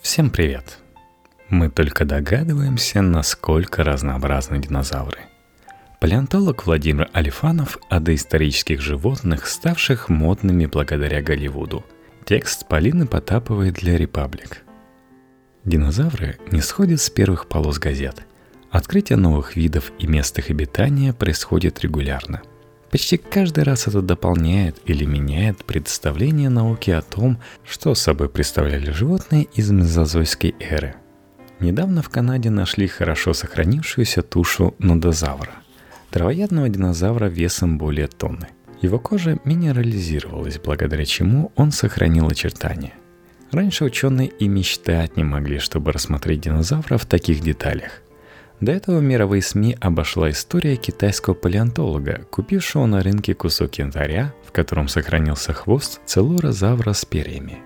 Всем привет! Мы только догадываемся, насколько разнообразны динозавры. Палеонтолог Владимир Алифанов о доисторических животных, ставших модными благодаря Голливуду. Текст Полины Потаповой для «Репаблик». Динозавры не сходят с первых полос газет. Открытие новых видов и мест их обитания происходит регулярно – Почти каждый раз это дополняет или меняет представление науки о том, что собой представляли животные из мезозойской эры. Недавно в Канаде нашли хорошо сохранившуюся тушу нодозавра, травоядного динозавра весом более тонны. Его кожа минерализировалась, благодаря чему он сохранил очертания. Раньше ученые и мечтать не могли, чтобы рассмотреть динозавра в таких деталях – до этого мировые СМИ обошла история китайского палеонтолога, купившего на рынке кусок янтаря, в котором сохранился хвост целурозавра с перьями.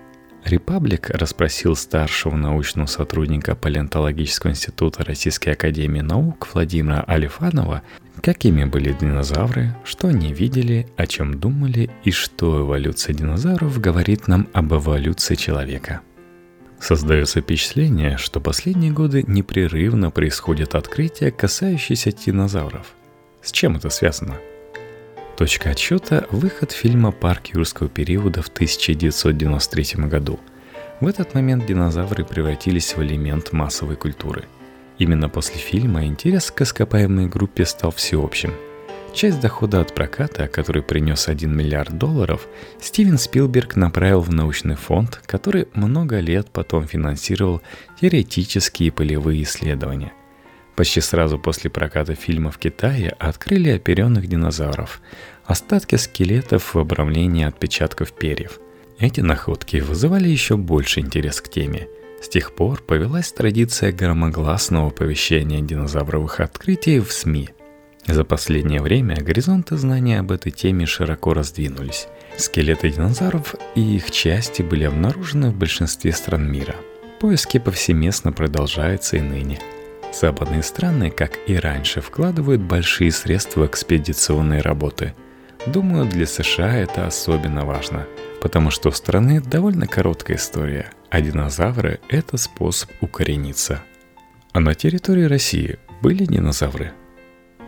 Репаблик расспросил старшего научного сотрудника Палеонтологического института Российской Академии Наук Владимира Алифанова, какими были динозавры, что они видели, о чем думали и что эволюция динозавров говорит нам об эволюции человека – Создается впечатление, что последние годы непрерывно происходят открытия, касающиеся динозавров. С чем это связано? Точка отсчета – выход фильма «Парк юрского периода» в 1993 году. В этот момент динозавры превратились в элемент массовой культуры. Именно после фильма интерес к ископаемой группе стал всеобщим – Часть дохода от проката, который принес 1 миллиард долларов, Стивен Спилберг направил в научный фонд, который много лет потом финансировал теоретические полевые исследования. Почти сразу после проката фильма в Китае открыли оперенных динозавров, остатки скелетов в обрамлении отпечатков перьев. Эти находки вызывали еще больше интерес к теме – с тех пор повелась традиция громогласного оповещения динозавровых открытий в СМИ. За последнее время горизонты знания об этой теме широко раздвинулись. Скелеты динозавров и их части были обнаружены в большинстве стран мира. Поиски повсеместно продолжаются и ныне. Западные страны, как и раньше, вкладывают большие средства в экспедиционные работы. Думаю, для США это особенно важно, потому что у страны довольно короткая история, а динозавры – это способ укорениться. А на территории России были динозавры –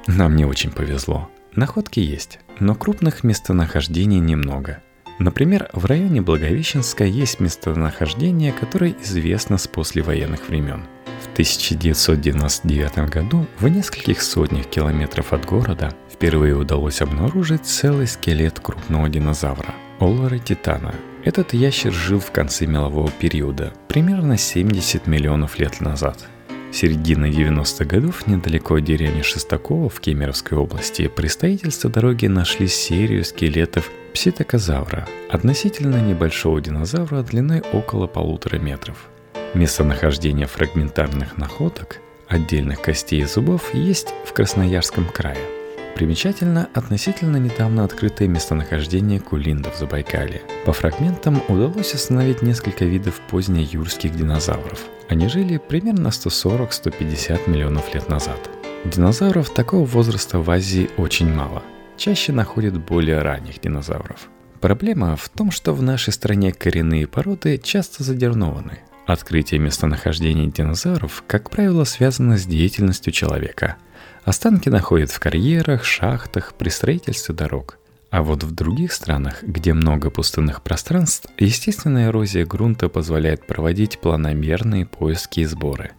нам не очень повезло. Находки есть, но крупных местонахождений немного. Например, в районе Благовещенска есть местонахождение, которое известно с послевоенных времен. В 1999 году в нескольких сотнях километров от города впервые удалось обнаружить целый скелет крупного динозавра – Оллара титана. Этот ящер жил в конце мелового периода, примерно 70 миллионов лет назад – середины 90-х годов недалеко от деревни Шестакова в Кемеровской области при строительстве дороги нашли серию скелетов пситокозавра, относительно небольшого динозавра длиной около полутора метров. Местонахождение фрагментарных находок, отдельных костей и зубов есть в Красноярском крае. Примечательно относительно недавно открытое местонахождение кулиндов в Забайкале. По фрагментам удалось установить несколько видов позднеюрских динозавров – они жили примерно 140-150 миллионов лет назад. Динозавров такого возраста в Азии очень мало. Чаще находят более ранних динозавров. Проблема в том, что в нашей стране коренные породы часто задернованы. Открытие местонахождения динозавров, как правило, связано с деятельностью человека. Останки находят в карьерах, шахтах, при строительстве дорог – а вот в других странах, где много пустынных пространств, естественная эрозия грунта позволяет проводить планомерные поиски и сборы.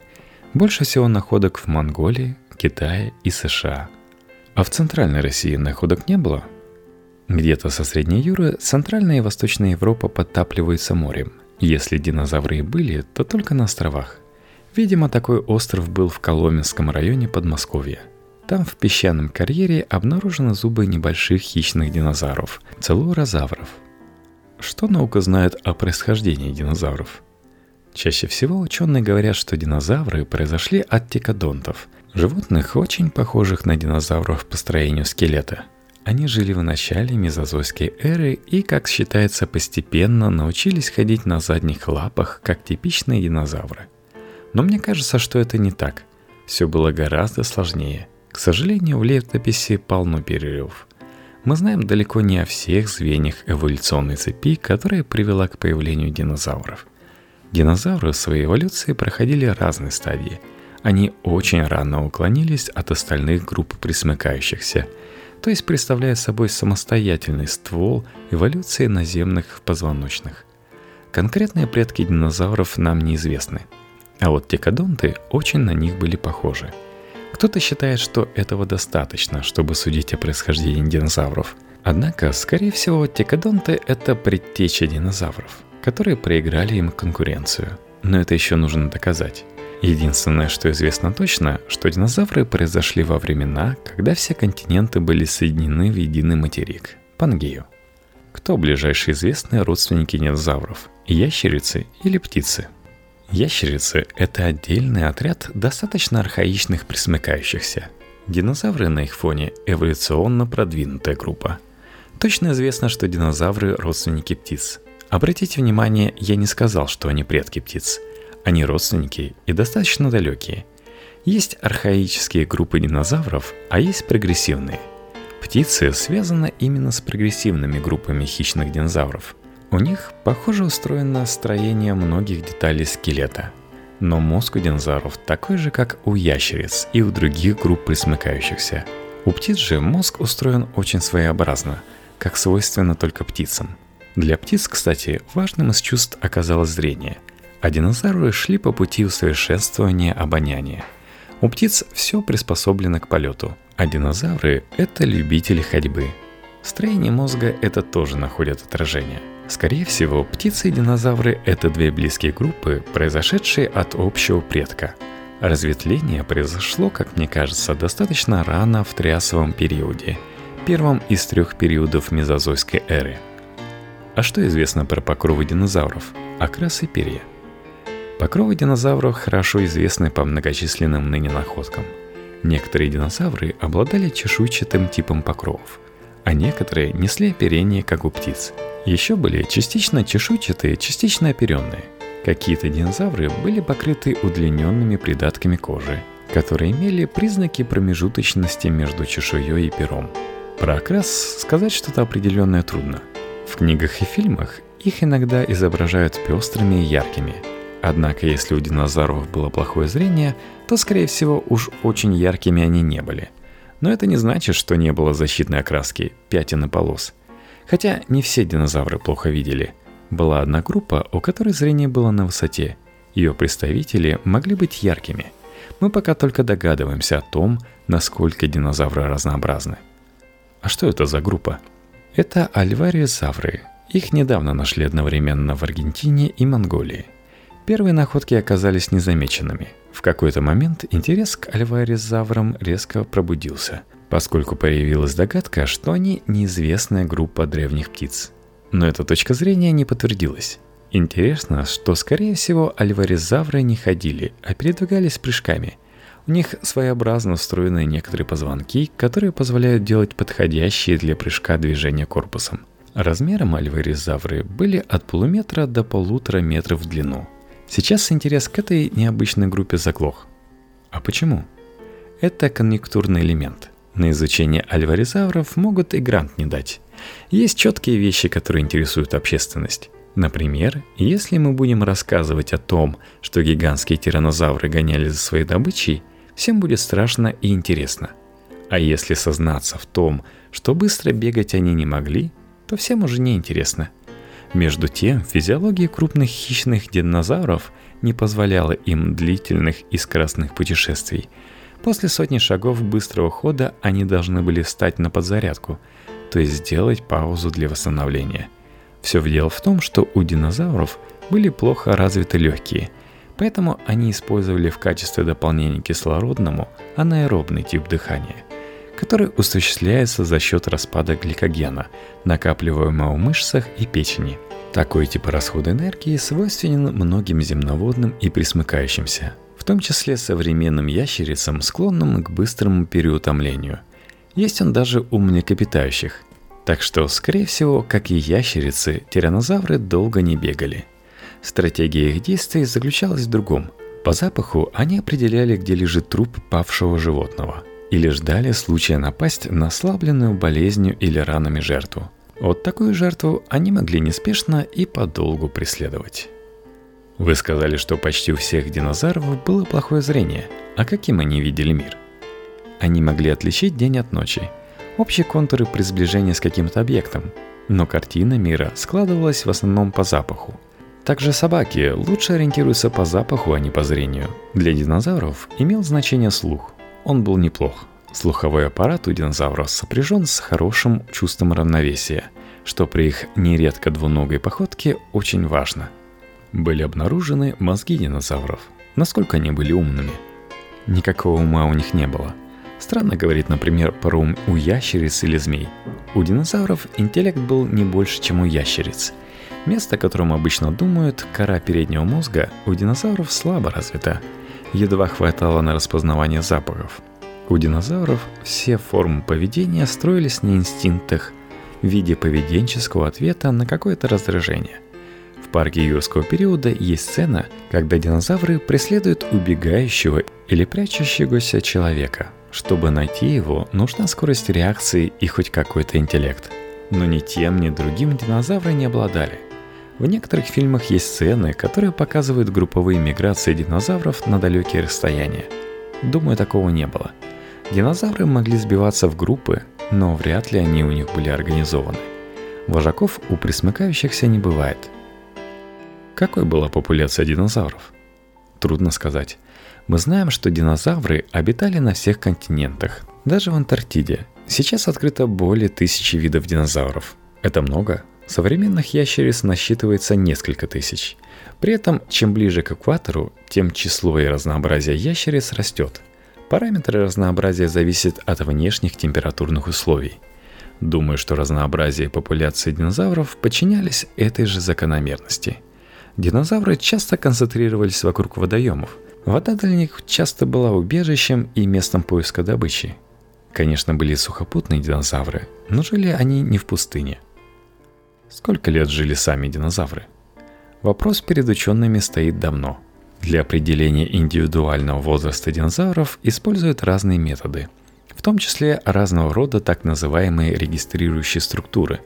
Больше всего находок в Монголии, Китае и США. А в Центральной России находок не было? Где-то со Средней Юры Центральная и Восточная Европа подтапливаются морем. Если динозавры и были, то только на островах. Видимо, такой остров был в Коломенском районе Подмосковья – там в песчаном карьере обнаружены зубы небольших хищных динозавров – целурозавров. Что наука знает о происхождении динозавров? Чаще всего ученые говорят, что динозавры произошли от тикодонтов, животных, очень похожих на динозавров по строению скелета. Они жили в начале мезозойской эры и, как считается, постепенно научились ходить на задних лапах, как типичные динозавры. Но мне кажется, что это не так. Все было гораздо сложнее – к сожалению, в летописи полно перерывов. Мы знаем далеко не о всех звеньях эволюционной цепи, которая привела к появлению динозавров. Динозавры в своей эволюции проходили разные стадии. Они очень рано уклонились от остальных групп присмыкающихся, то есть представляя собой самостоятельный ствол эволюции наземных позвоночных. Конкретные предки динозавров нам неизвестны, а вот текодонты очень на них были похожи. Кто-то считает, что этого достаточно, чтобы судить о происхождении динозавров. Однако, скорее всего, текодонты – это предтеча динозавров – которые проиграли им конкуренцию. Но это еще нужно доказать. Единственное, что известно точно, что динозавры произошли во времена, когда все континенты были соединены в единый материк – Пангею. Кто ближайшие известные родственники динозавров – ящерицы или птицы? Ящерицы – это отдельный отряд достаточно архаичных присмыкающихся. Динозавры на их фоне – эволюционно продвинутая группа. Точно известно, что динозавры – родственники птиц – Обратите внимание, я не сказал, что они предки птиц. Они родственники и достаточно далекие. Есть архаические группы динозавров, а есть прогрессивные. Птицы связаны именно с прогрессивными группами хищных динозавров. У них, похоже, устроено строение многих деталей скелета. Но мозг у динозавров такой же, как у ящериц и у других групп присмыкающихся. У птиц же мозг устроен очень своеобразно, как свойственно только птицам – для птиц, кстати, важным из чувств оказалось зрение, а динозавры шли по пути усовершенствования обоняния. У птиц все приспособлено к полету, а динозавры – это любители ходьбы. В строении мозга это тоже находит отражение. Скорее всего, птицы и динозавры – это две близкие группы, произошедшие от общего предка. Разветвление произошло, как мне кажется, достаточно рано в триасовом периоде, первом из трех периодов мезозойской эры – а что известно про покровы динозавров? Окрас и перья. Покровы динозавров хорошо известны по многочисленным ныне находкам. Некоторые динозавры обладали чешуйчатым типом покровов, а некоторые несли оперение, как у птиц. Еще были частично чешуйчатые, частично оперенные. Какие-то динозавры были покрыты удлиненными придатками кожи, которые имели признаки промежуточности между чешуей и пером. Про окрас сказать что-то определенное трудно – в книгах и фильмах их иногда изображают пестрыми и яркими. Однако, если у динозавров было плохое зрение, то, скорее всего, уж очень яркими они не были. Но это не значит, что не было защитной окраски, пятен и полос. Хотя не все динозавры плохо видели. Была одна группа, у которой зрение было на высоте. Ее представители могли быть яркими. Мы пока только догадываемся о том, насколько динозавры разнообразны. А что это за группа? Это альвариозавры. Их недавно нашли одновременно в Аргентине и Монголии. Первые находки оказались незамеченными. В какой-то момент интерес к альваризаврам резко пробудился, поскольку появилась догадка, что они неизвестная группа древних птиц. Но эта точка зрения не подтвердилась. Интересно, что, скорее всего, альваризавры не ходили, а передвигались прыжками – у них своеобразно устроены некоторые позвонки, которые позволяют делать подходящие для прыжка движения корпусом. Размером альваризавры были от полуметра до полутора метров в длину. Сейчас интерес к этой необычной группе заглох. А почему? Это конъюнктурный элемент. На изучение альваризавров могут и грант не дать. Есть четкие вещи, которые интересуют общественность. Например, если мы будем рассказывать о том, что гигантские тиранозавры гоняли за своей добычей – всем будет страшно и интересно. А если сознаться в том, что быстро бегать они не могли, то всем уже не интересно. Между тем, физиология крупных хищных динозавров не позволяла им длительных и скоростных путешествий. После сотни шагов быстрого хода они должны были встать на подзарядку, то есть сделать паузу для восстановления. Все дело в том, что у динозавров были плохо развиты легкие – Поэтому они использовали в качестве дополнения кислородному анаэробный тип дыхания, который осуществляется за счет распада гликогена, накапливаемого в мышцах и печени. Такой тип расхода энергии свойственен многим земноводным и присмыкающимся, в том числе современным ящерицам, склонным к быстрому переутомлению. Есть он даже у млекопитающих. Так что, скорее всего, как и ящерицы, тиранозавры долго не бегали – Стратегия их действий заключалась в другом. По запаху они определяли, где лежит труп павшего животного, или ждали случая напасть на ослабленную болезнью или ранами жертву. Вот такую жертву они могли неспешно и подолгу преследовать. Вы сказали, что почти у всех динозавров было плохое зрение. А каким они видели мир? Они могли отличить день от ночи, общие контуры при сближении с каким-то объектом, но картина мира складывалась в основном по запаху. Также собаки лучше ориентируются по запаху, а не по зрению. Для динозавров имел значение слух. Он был неплох. Слуховой аппарат у динозавров сопряжен с хорошим чувством равновесия, что при их нередко двуногой походке очень важно – были обнаружены мозги динозавров. Насколько они были умными? Никакого ума у них не было. Странно говорить, например, про ум у ящериц или змей. У динозавров интеллект был не больше, чем у ящериц. Место, о котором обычно думают, кора переднего мозга, у динозавров слабо развита. Едва хватало на распознавание запахов. У динозавров все формы поведения строились на инстинктах в виде поведенческого ответа на какое-то раздражение – в парке юрского периода есть сцена, когда динозавры преследуют убегающего или прячущегося человека. Чтобы найти его, нужна скорость реакции и хоть какой-то интеллект. Но ни тем, ни другим динозавры не обладали. В некоторых фильмах есть сцены, которые показывают групповые миграции динозавров на далекие расстояния. Думаю, такого не было. Динозавры могли сбиваться в группы, но вряд ли они у них были организованы. Вожаков у присмыкающихся не бывает – какой была популяция динозавров? Трудно сказать. Мы знаем, что динозавры обитали на всех континентах, даже в Антарктиде. Сейчас открыто более тысячи видов динозавров. Это много. Современных ящериц насчитывается несколько тысяч. При этом, чем ближе к экватору, тем число и разнообразие ящериц растет. Параметры разнообразия зависят от внешних температурных условий. Думаю, что разнообразие популяции динозавров подчинялись этой же закономерности – Динозавры часто концентрировались вокруг водоемов. Вода для них часто была убежищем и местом поиска добычи. Конечно, были сухопутные динозавры, но жили они не в пустыне. Сколько лет жили сами динозавры? Вопрос перед учеными стоит давно. Для определения индивидуального возраста динозавров используют разные методы, в том числе разного рода так называемые регистрирующие структуры.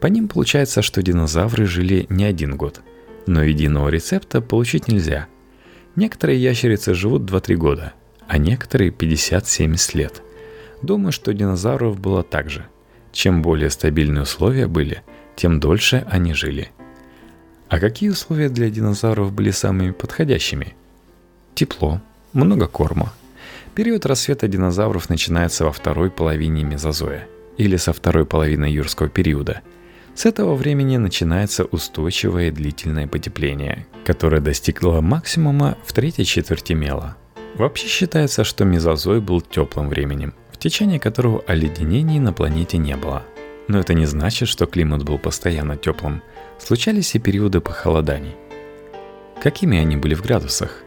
По ним получается, что динозавры жили не один год – но единого рецепта получить нельзя. Некоторые ящерицы живут 2-3 года, а некоторые 50-70 лет. Думаю, что динозавров было так же. Чем более стабильные условия были, тем дольше они жили. А какие условия для динозавров были самыми подходящими? Тепло, много корма. Период рассвета динозавров начинается во второй половине мезозоя или со второй половины юрского периода – с этого времени начинается устойчивое длительное потепление, которое достигло максимума в третьей четверти мела. Вообще считается, что мезозой был теплым временем, в течение которого оледенений на планете не было. Но это не значит, что климат был постоянно теплым. Случались и периоды похолоданий. Какими они были в градусах?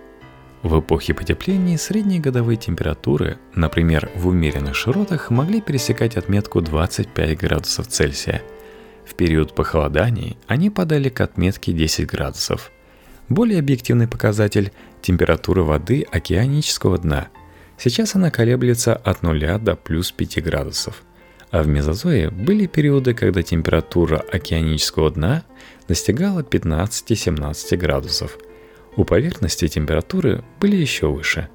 В эпохе потепления средние годовые температуры, например, в умеренных широтах, могли пересекать отметку 25 градусов Цельсия – в период похолоданий они падали к отметке 10 градусов. Более объективный показатель – температура воды океанического дна. Сейчас она колеблется от 0 до плюс 5 градусов. А в мезозое были периоды, когда температура океанического дна достигала 15-17 градусов. У поверхности температуры были еще выше.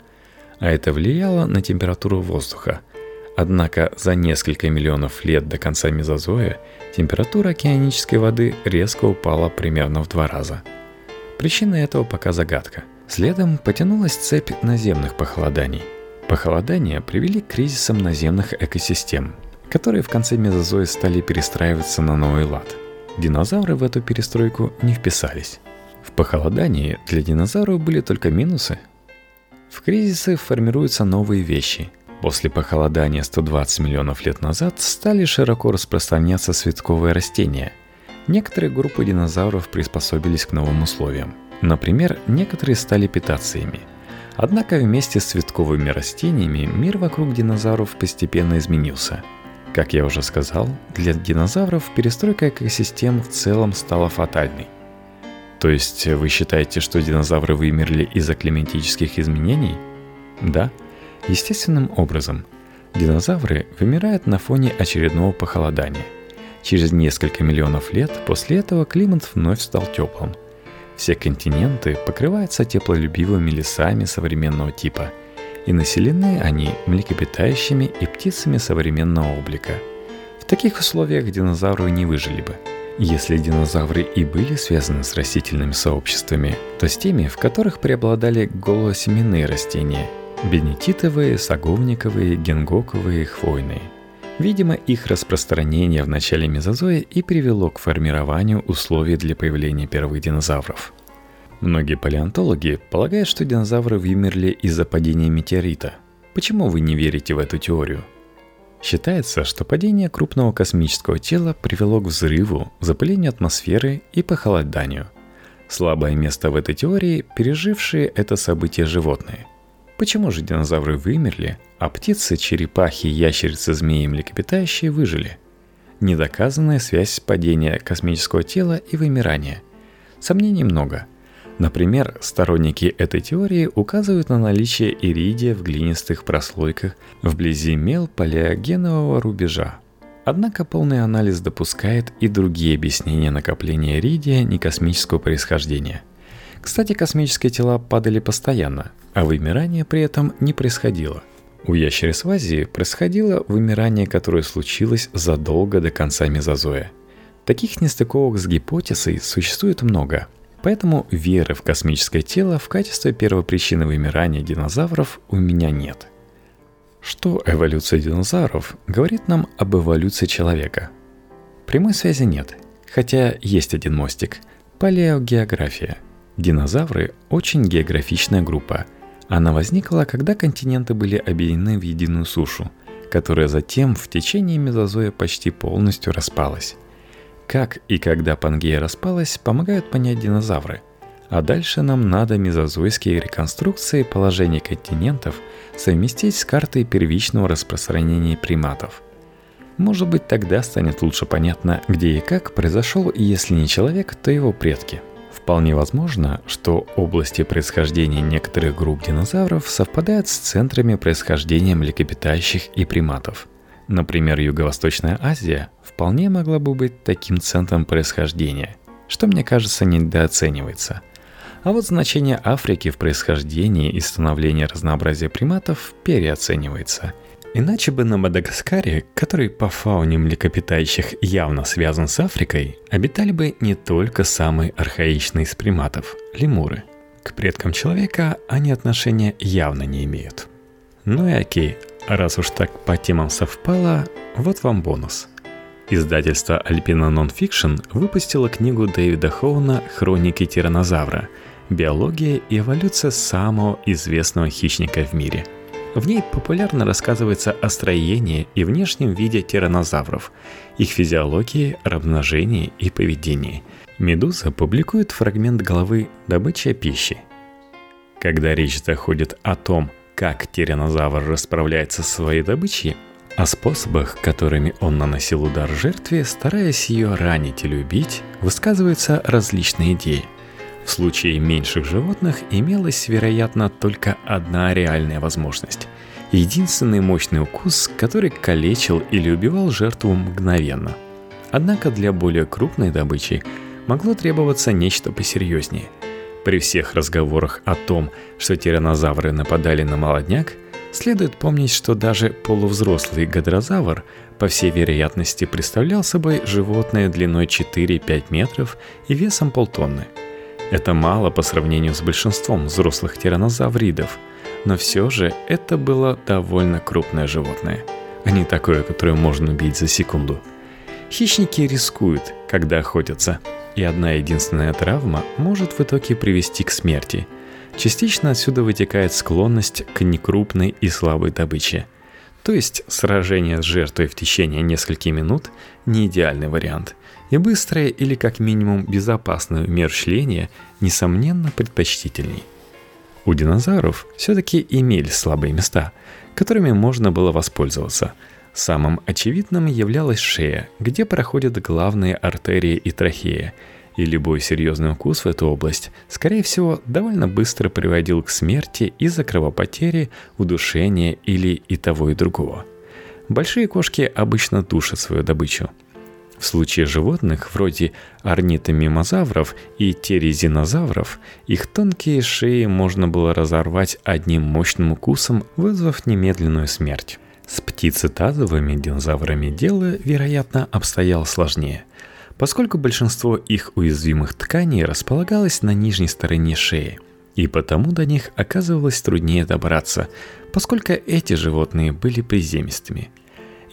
А это влияло на температуру воздуха – Однако за несколько миллионов лет до конца мезозоя температура океанической воды резко упала примерно в два раза. Причина этого пока загадка. Следом потянулась цепь наземных похолоданий. Похолодания привели к кризисам наземных экосистем, которые в конце мезозоя стали перестраиваться на новый лад. Динозавры в эту перестройку не вписались. В похолодании для динозавров были только минусы. В кризисы формируются новые вещи – После похолодания 120 миллионов лет назад стали широко распространяться цветковые растения. Некоторые группы динозавров приспособились к новым условиям. Например, некоторые стали питаться. Однако вместе с цветковыми растениями мир вокруг динозавров постепенно изменился. Как я уже сказал, для динозавров перестройка экосистем в целом стала фатальной. То есть вы считаете, что динозавры вымерли из-за климатических изменений? Да – Естественным образом, динозавры вымирают на фоне очередного похолодания. Через несколько миллионов лет после этого климат вновь стал теплым. Все континенты покрываются теплолюбивыми лесами современного типа, и населены они млекопитающими и птицами современного облика. В таких условиях динозавры не выжили бы. Если динозавры и были связаны с растительными сообществами, то с теми, в которых преобладали голосеменные растения – бенетитовые, саговниковые, генгоковые, хвойные – Видимо, их распространение в начале мезозоя и привело к формированию условий для появления первых динозавров. Многие палеонтологи полагают, что динозавры вымерли из-за падения метеорита. Почему вы не верите в эту теорию? Считается, что падение крупного космического тела привело к взрыву, запылению атмосферы и похолоданию. Слабое место в этой теории – пережившие это событие животные – Почему же динозавры вымерли, а птицы, черепахи, ящерицы, змеи и млекопитающие выжили? Недоказанная связь падения космического тела и вымирания. Сомнений много. Например, сторонники этой теории указывают на наличие иридия в глинистых прослойках вблизи мел палеогенового рубежа. Однако полный анализ допускает и другие объяснения накопления иридия некосмического происхождения – кстати, космические тела падали постоянно, а вымирание при этом не происходило. У ящериц в Азии происходило вымирание, которое случилось задолго до конца мезозоя. Таких нестыковок с гипотезой существует много, поэтому веры в космическое тело в качестве первопричины вымирания динозавров у меня нет. Что эволюция динозавров говорит нам об эволюции человека? Прямой связи нет, хотя есть один мостик – палеогеография – Динозавры – очень географичная группа. Она возникла, когда континенты были объединены в единую сушу, которая затем в течение мезозоя почти полностью распалась. Как и когда Пангея распалась, помогают понять динозавры. А дальше нам надо мезозойские реконструкции положения континентов совместить с картой первичного распространения приматов. Может быть, тогда станет лучше понятно, где и как произошел, если не человек, то его предки – Вполне возможно, что области происхождения некоторых групп динозавров совпадают с центрами происхождения млекопитающих и приматов. Например, Юго-Восточная Азия вполне могла бы быть таким центром происхождения, что, мне кажется, недооценивается. А вот значение Африки в происхождении и становлении разнообразия приматов переоценивается – Иначе бы на Мадагаскаре, который по фауне млекопитающих явно связан с Африкой, обитали бы не только самые архаичные из приматов – лемуры. К предкам человека они отношения явно не имеют. Ну и окей, раз уж так по темам совпало, вот вам бонус. Издательство Alpina Nonfiction выпустило книгу Дэвида Хоуна «Хроники тиранозавра. Биология и эволюция самого известного хищника в мире – в ней популярно рассказывается о строении и внешнем виде тиранозавров, их физиологии, размножении и поведении. Медуза публикует фрагмент головы «Добыча пищи». Когда речь заходит о том, как тиранозавр расправляется со своей добычей, о способах, которыми он наносил удар жертве, стараясь ее ранить или убить, высказываются различные идеи – в случае меньших животных имелась, вероятно, только одна реальная возможность. Единственный мощный укус, который калечил или убивал жертву мгновенно. Однако для более крупной добычи могло требоваться нечто посерьезнее. При всех разговорах о том, что тиранозавры нападали на молодняк, следует помнить, что даже полувзрослый гадрозавр, по всей вероятности, представлял собой животное длиной 4-5 метров и весом полтонны – это мало по сравнению с большинством взрослых тиранозавридов, но все же это было довольно крупное животное, а не такое, которое можно убить за секунду. Хищники рискуют, когда охотятся, и одна единственная травма может в итоге привести к смерти. Частично отсюда вытекает склонность к некрупной и слабой добыче. То есть сражение с жертвой в течение нескольких минут – не идеальный вариант – и быстрое или как минимум безопасное умерщвление, несомненно, предпочтительней. У динозавров все-таки имелись слабые места, которыми можно было воспользоваться. Самым очевидным являлась шея, где проходят главные артерии и трахея, и любой серьезный укус в эту область, скорее всего, довольно быстро приводил к смерти из-за кровопотери, удушения или и того и другого. Большие кошки обычно душат свою добычу – В случае животных, вроде орнитомимозавров и терезинозавров, их тонкие шеи можно было разорвать одним мощным укусом, вызвав немедленную смерть. С птицетазовыми динозаврами дело, вероятно, обстояло сложнее, поскольку большинство их уязвимых тканей располагалось на нижней стороне шеи, и потому до них оказывалось труднее добраться, поскольку эти животные были приземистыми –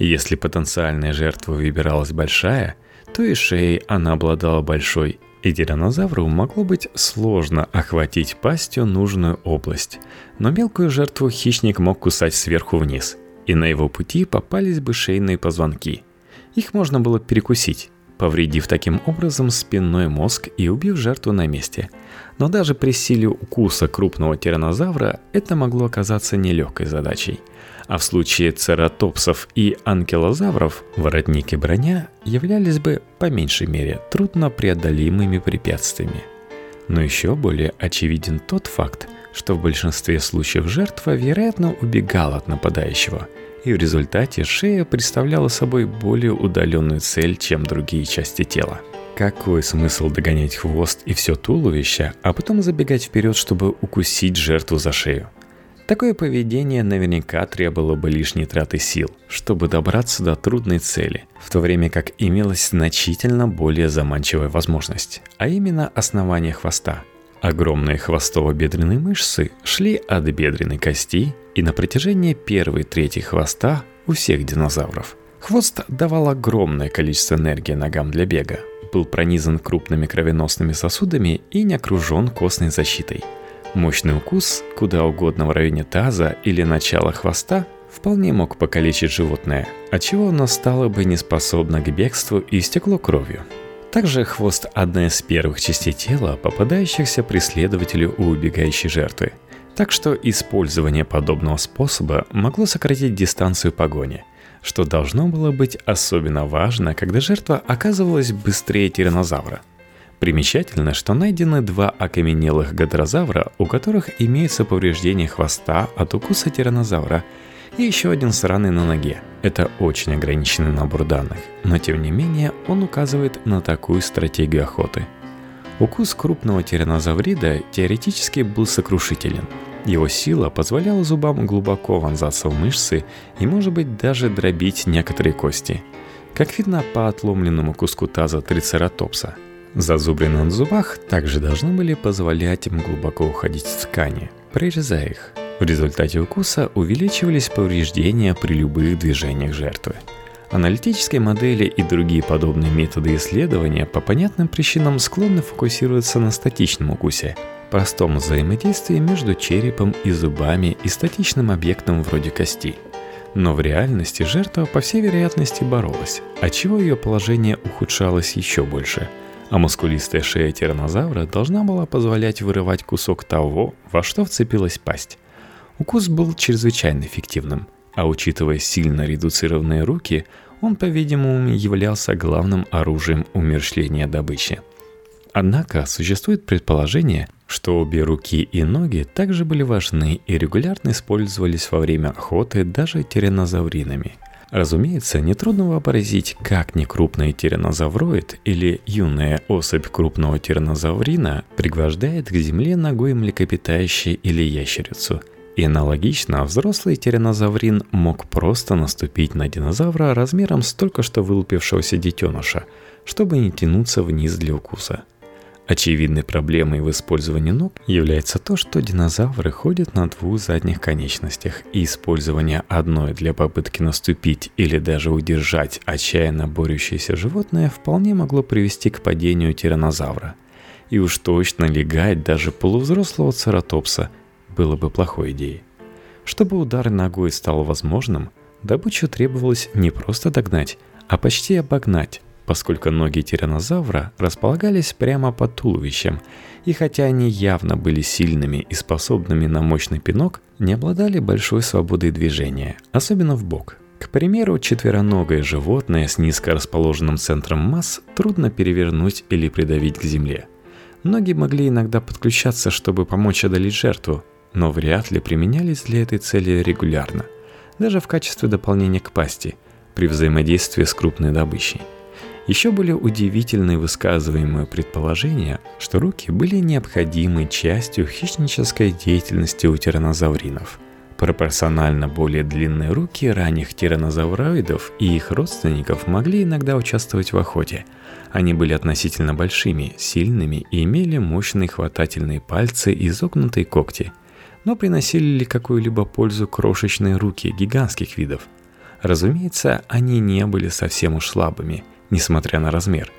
если потенциальная жертва выбиралась большая, то и шеей она обладала большой, и тиранозавру могло быть сложно охватить пастью нужную область. Но мелкую жертву хищник мог кусать сверху вниз, и на его пути попались бы шейные позвонки. Их можно было перекусить, повредив таким образом спинной мозг и убив жертву на месте. Но даже при силе укуса крупного тиранозавра это могло оказаться нелегкой задачей – а в случае цератопсов и анкилозавров воротник и броня являлись бы, по меньшей мере, трудно преодолимыми препятствиями. Но еще более очевиден тот факт, что в большинстве случаев жертва, вероятно, убегала от нападающего, и в результате шея представляла собой более удаленную цель, чем другие части тела. Какой смысл догонять хвост и все туловище, а потом забегать вперед, чтобы укусить жертву за шею? Такое поведение наверняка требовало бы лишней траты сил, чтобы добраться до трудной цели, в то время как имелась значительно более заманчивая возможность, а именно основание хвоста. Огромные хвостово-бедренные мышцы шли от бедренной кости и на протяжении первой трети хвоста у всех динозавров. Хвост давал огромное количество энергии ногам для бега, был пронизан крупными кровеносными сосудами и не окружен костной защитой – Мощный укус куда угодно в районе таза или начала хвоста вполне мог покалечить животное, отчего оно стало бы неспособно к бегству и истекло кровью. Также хвост – одна из первых частей тела, попадающихся преследователю у убегающей жертвы. Так что использование подобного способа могло сократить дистанцию погони, что должно было быть особенно важно, когда жертва оказывалась быстрее тиранозавра – Примечательно, что найдены два окаменелых гадрозавра, у которых имеется повреждение хвоста от укуса тиранозавра, и еще один сраный на ноге. Это очень ограниченный набор данных, но тем не менее он указывает на такую стратегию охоты. Укус крупного тиранозаврида теоретически был сокрушителен. Его сила позволяла зубам глубоко вонзаться в мышцы и, может быть, даже дробить некоторые кости. Как видно по отломленному куску таза трицератопса – Зазубрины на зубах также должны были позволять им глубоко уходить в ткани, прорезая их. В результате укуса увеличивались повреждения при любых движениях жертвы. Аналитические модели и другие подобные методы исследования по понятным причинам склонны фокусироваться на статичном укусе, простом взаимодействии между черепом и зубами и статичным объектом вроде кости. Но в реальности жертва, по всей вероятности, боролась, отчего ее положение ухудшалось еще больше – а мускулистая шея тиранозавра должна была позволять вырывать кусок того, во что вцепилась пасть. Укус был чрезвычайно эффективным, а учитывая сильно редуцированные руки, он, по-видимому, являлся главным оружием умерщвления добычи. Однако существует предположение, что обе руки и ноги также были важны и регулярно использовались во время охоты даже тиранозавринами – Разумеется, нетрудно вообразить, как некрупный тиранозавроид или юная особь крупного тиранозаврина пригвождает к земле ногой млекопитающее или ящерицу. И аналогично взрослый тиранозаврин мог просто наступить на динозавра размером с только что вылупившегося детеныша, чтобы не тянуться вниз для укуса – Очевидной проблемой в использовании ног является то, что динозавры ходят на двух задних конечностях, и использование одной для попытки наступить или даже удержать отчаянно борющееся животное вполне могло привести к падению тиранозавра. И уж точно легать даже полувзрослого цератопса было бы плохой идеей. Чтобы удар ногой стал возможным, добычу требовалось не просто догнать, а почти обогнать, поскольку ноги тиранозавра располагались прямо под туловищем, и хотя они явно были сильными и способными на мощный пинок, не обладали большой свободой движения, особенно в бок. К примеру, четвероногое животное с низко расположенным центром масс трудно перевернуть или придавить к земле. Ноги могли иногда подключаться, чтобы помочь одолеть жертву, но вряд ли применялись для этой цели регулярно, даже в качестве дополнения к пасти, при взаимодействии с крупной добычей. Еще более удивительны высказываемые предположения, что руки были необходимой частью хищнической деятельности у тиранозавринов. Пропорционально более длинные руки ранних тиранозавроидов и их родственников могли иногда участвовать в охоте. Они были относительно большими, сильными и имели мощные хватательные пальцы и изогнутые когти. Но приносили ли какую-либо пользу крошечные руки гигантских видов? Разумеется, они не были совсем уж слабыми – несмотря на размер.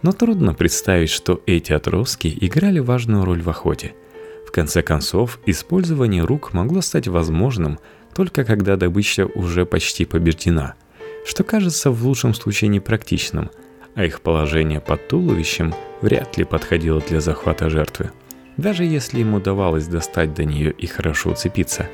Но трудно представить, что эти отростки играли важную роль в охоте. В конце концов, использование рук могло стать возможным только когда добыча уже почти побеждена, что кажется в лучшем случае непрактичным, а их положение под туловищем вряд ли подходило для захвата жертвы, даже если им удавалось достать до нее и хорошо уцепиться.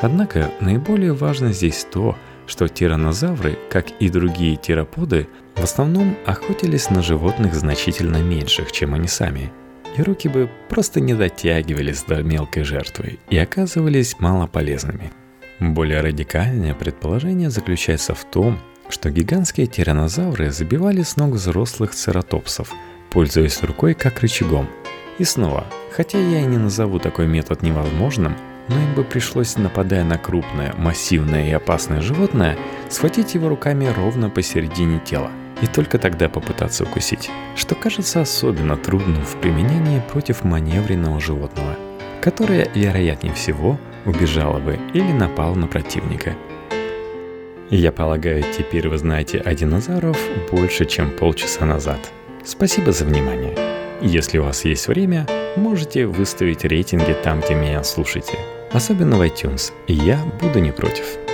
Однако наиболее важно здесь то, что тиранозавры, как и другие тироподы, в основном охотились на животных значительно меньших, чем они сами. И руки бы просто не дотягивались до мелкой жертвы и оказывались малополезными. Более радикальное предположение заключается в том, что гигантские тиранозавры забивали с ног взрослых цератопсов, пользуясь рукой как рычагом. И снова, хотя я и не назову такой метод невозможным, но им бы пришлось, нападая на крупное, массивное и опасное животное, схватить его руками ровно посередине тела и только тогда попытаться укусить, что кажется особенно трудным в применении против маневренного животного, которое, вероятнее всего, убежало бы или напало на противника. Я полагаю, теперь вы знаете о динозаврах больше, чем полчаса назад. Спасибо за внимание. Если у вас есть время, можете выставить рейтинги там, где меня слушаете – особенно в iTunes, я буду не против.